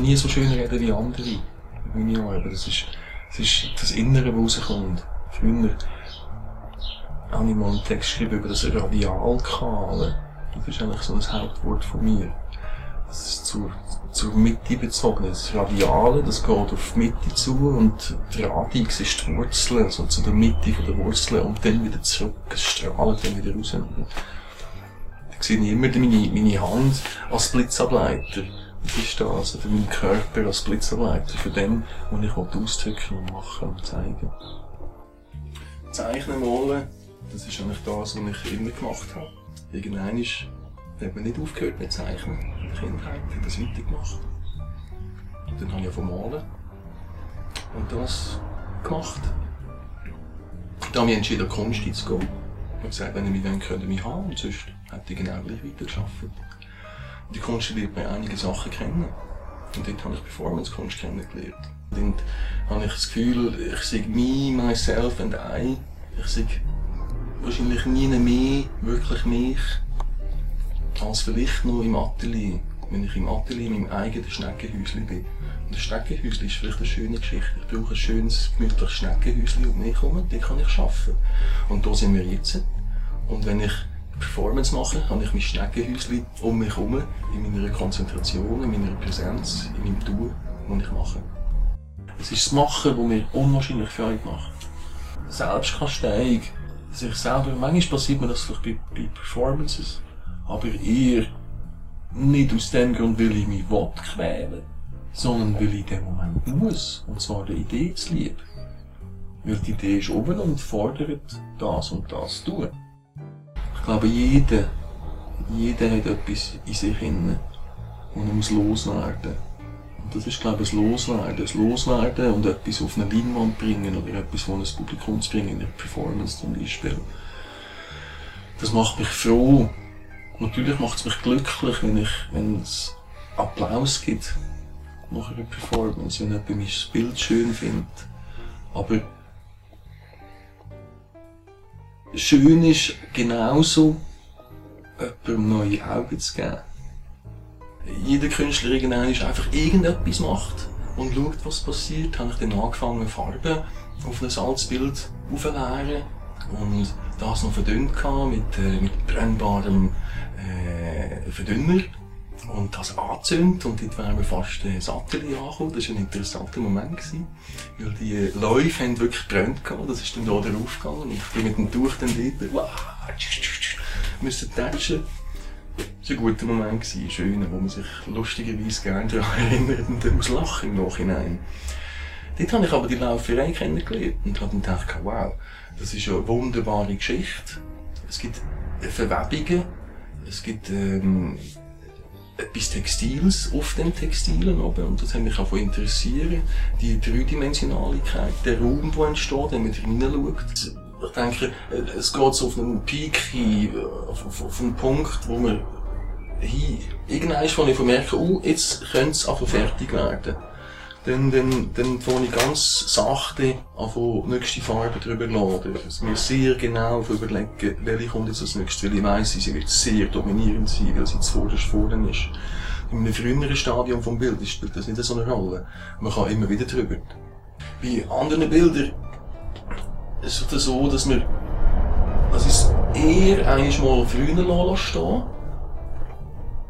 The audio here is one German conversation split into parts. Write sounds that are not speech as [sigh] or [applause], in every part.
kann nie so schön reden wie andere meine Arbeit. Das ist, das ist das Innere, was rauskommt. Früher habe ich mal einen Text geschrieben über das Radialkale. Das ist eigentlich so ein Hauptwort von mir. Das ist zur, zur Mitte bezogen. Das Radiale, das geht auf die Mitte zu und die Radix ist die Wurzel, also zu der Mitte der Wurzel und dann wieder zurück. Es strahlt dann wieder raus. Da sehe ich immer meine, meine Hand als Blitzableiter. Ist das, also für meinen Körper als Blitzableiter, für den, was ich ausdrücken und machen und zeigen. Zeichnen, malen, das ist eigentlich das, was ich immer gemacht habe. Irgendwann hat man nicht aufgehört mit Zeichnen. In der Kindheit ich das weitergemacht. Dann habe ich von Malen und das gemacht. Dann habe ich entschieden, Kunst einzugehen. Ich habe gesagt, wenn ich mich könnte mich haben und sonst hätte ich genau gleich weitergearbeitet. Der Kunst lernt man einige Sachen kennen. Und dort habe ich Performance-Kunst kennengelernt. Und habe ich das Gefühl, ich sehe me, myself and I. Ich sehe wahrscheinlich nie mehr wirklich mich als vielleicht noch im Atelier. Wenn ich im Atelier in meinem eigenen Schneckenhäuschen bin. Und das Schneckenhäuschen ist vielleicht eine schöne Geschichte. Ich brauche ein schönes, gemütliches Schneckenhäuschen um mich herum, dort kann ich arbeiten. Und da sind wir jetzt. Und wenn ich Performance mache, habe ich mein Schneckenhäuschen um mich herum, in meiner Konzentration, in meiner Präsenz, in meinem Tun, was ich mache. Es ist das Machen, das mir unwahrscheinlich Freude macht. Selbstkasteiung, sich selber, manchmal passiert mir das vielleicht bei, bei Performances, aber eher nicht aus dem Grund, weil ich mich will quälen sondern weil ich in dem Moment muss, und zwar der Idee zu lieb. Weil die Idee ist oben und fordert das und das zu tun. Ich glaube, jeder, jeder hat etwas in sich inne, und er muss loswerden. Und das ist, glaube ich, ein Loswerden. Das Loswerden und etwas auf eine Leinwand bringen oder etwas von einem Publikum zu bringen, in einer Performance zum Beispiel. Das macht mich froh. Natürlich macht es mich glücklich, wenn ich, wenn es Applaus gibt nach einer Performance, wenn jemand mein Bild schön findet. Aber schön ist genauso, jemandem neue Augen zu geben. Jeder Künstler irgendwann einfach irgendetwas macht und schaut, was passiert. Habe ich dann angefangen, Farben auf ein Salzbild aufzuleeren und das noch verdünnt mit, äh, mit brennbarem äh, Verdünner und das angezündet und dort wären wir fast ins Atelier angekommen. Das war ein interessanter Moment, gewesen, weil die Läufe haben wirklich gebrannt gehabt. Das ist dann da drauf gegangen und ich bin mit dem Tuch dann dort, wow, müssen tätschen. Das war ein guter Moment, ein schöner, wo man sich lustigerweise gerne daran [laughs] erinnert und dann muss lachen im Nachhinein. Dort habe ich aber die Lauferei kennengelernt und habe dann gedacht, wow, das ist eine wunderbare Geschichte. Es gibt Verwebungen, es gibt ähm, etwas Textiles auf den Textilen oben und das hat mich auch interessiert. Die Dreidimensionalität, der Raum, der entsteht, wenn man hineinschaut. Ich denke, es geht so auf einen Peak hin, auf, auf, auf einen Punkt, wo man hin, irgendwann von ich merke, oh, jetzt könnte es einfach fertig werden. Dann, dann, dann fange ich ganz sachte an, nächste Farbe drüber laden. Also mir sehr genau überlegen, welche kommt jetzt als nächstes, weil ich weiss, sie wird sehr dominierend sein, weil sie zuvorderst vorne ist. In einem früheren Stadium vom Bild spielt das nicht so eine Rolle. Man kann immer wieder drüber. Bei anderen Bildern ist es so, dass man, dass es eher einmal früher stehen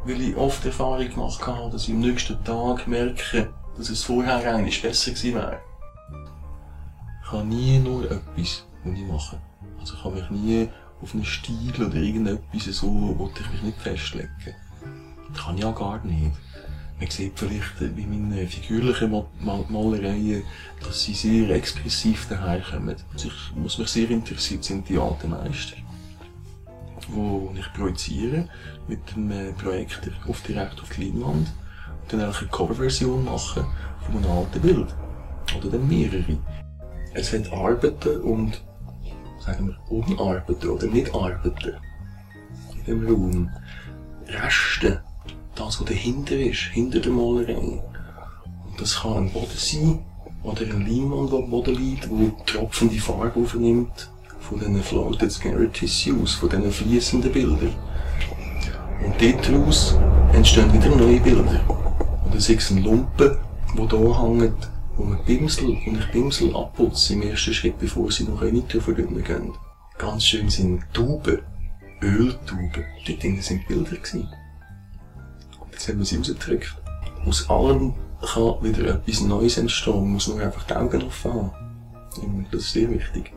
weil ich oft Erfahrung gemacht habe, dass ich am nächsten Tag merke, dass es vorher eigentlich besser gewesen wäre. Ich habe nie nur etwas, was ich mache. Also ich habe mich nie auf einen Stil oder irgendetwas so, wollte ich mich nicht festlegen. Das kann ich auch gar nicht. Man sieht vielleicht bei meinen figürlichen Malereien, dass sie sehr expressiv daherkommen. Also ich muss mich sehr interessiert sind die alten Meister, wo ich projiziere mit dem äh, Projektor auf direkt auf die Leinwand dann eine Coverversion machen von einem alten Bild. Oder dann mehrere. Es hat Arbeiten und, sagen wir, Unarbeiten oder Nicht-Arbeiten in dem Raum. Reste, das, was dahinter ist, hinter der Malerei. Und das kann ein Boden sein, oder ein Leinwand, der am Boden liegt, wo tropfende Farbe aufnimmt, von diesen Floated Scarred Tissues, von diesen fließenden Bildern. Und daraus entstehen wieder neue Bilder. Oder sei es ein Lumpen, der da hängt, wo man Bimsel und ich Bimsel abputze im ersten Schritt, bevor sie noch nicht verdünnen gehen. Ganz schön sind Tauben, Öltauben. Dort drinnen sind Bilder gewesen. Und jetzt haben wir sie rausgedrückt. Aus allem kann wieder etwas Neues entstehen, man muss nur einfach die Augen offen haben. Das ist sehr wichtig.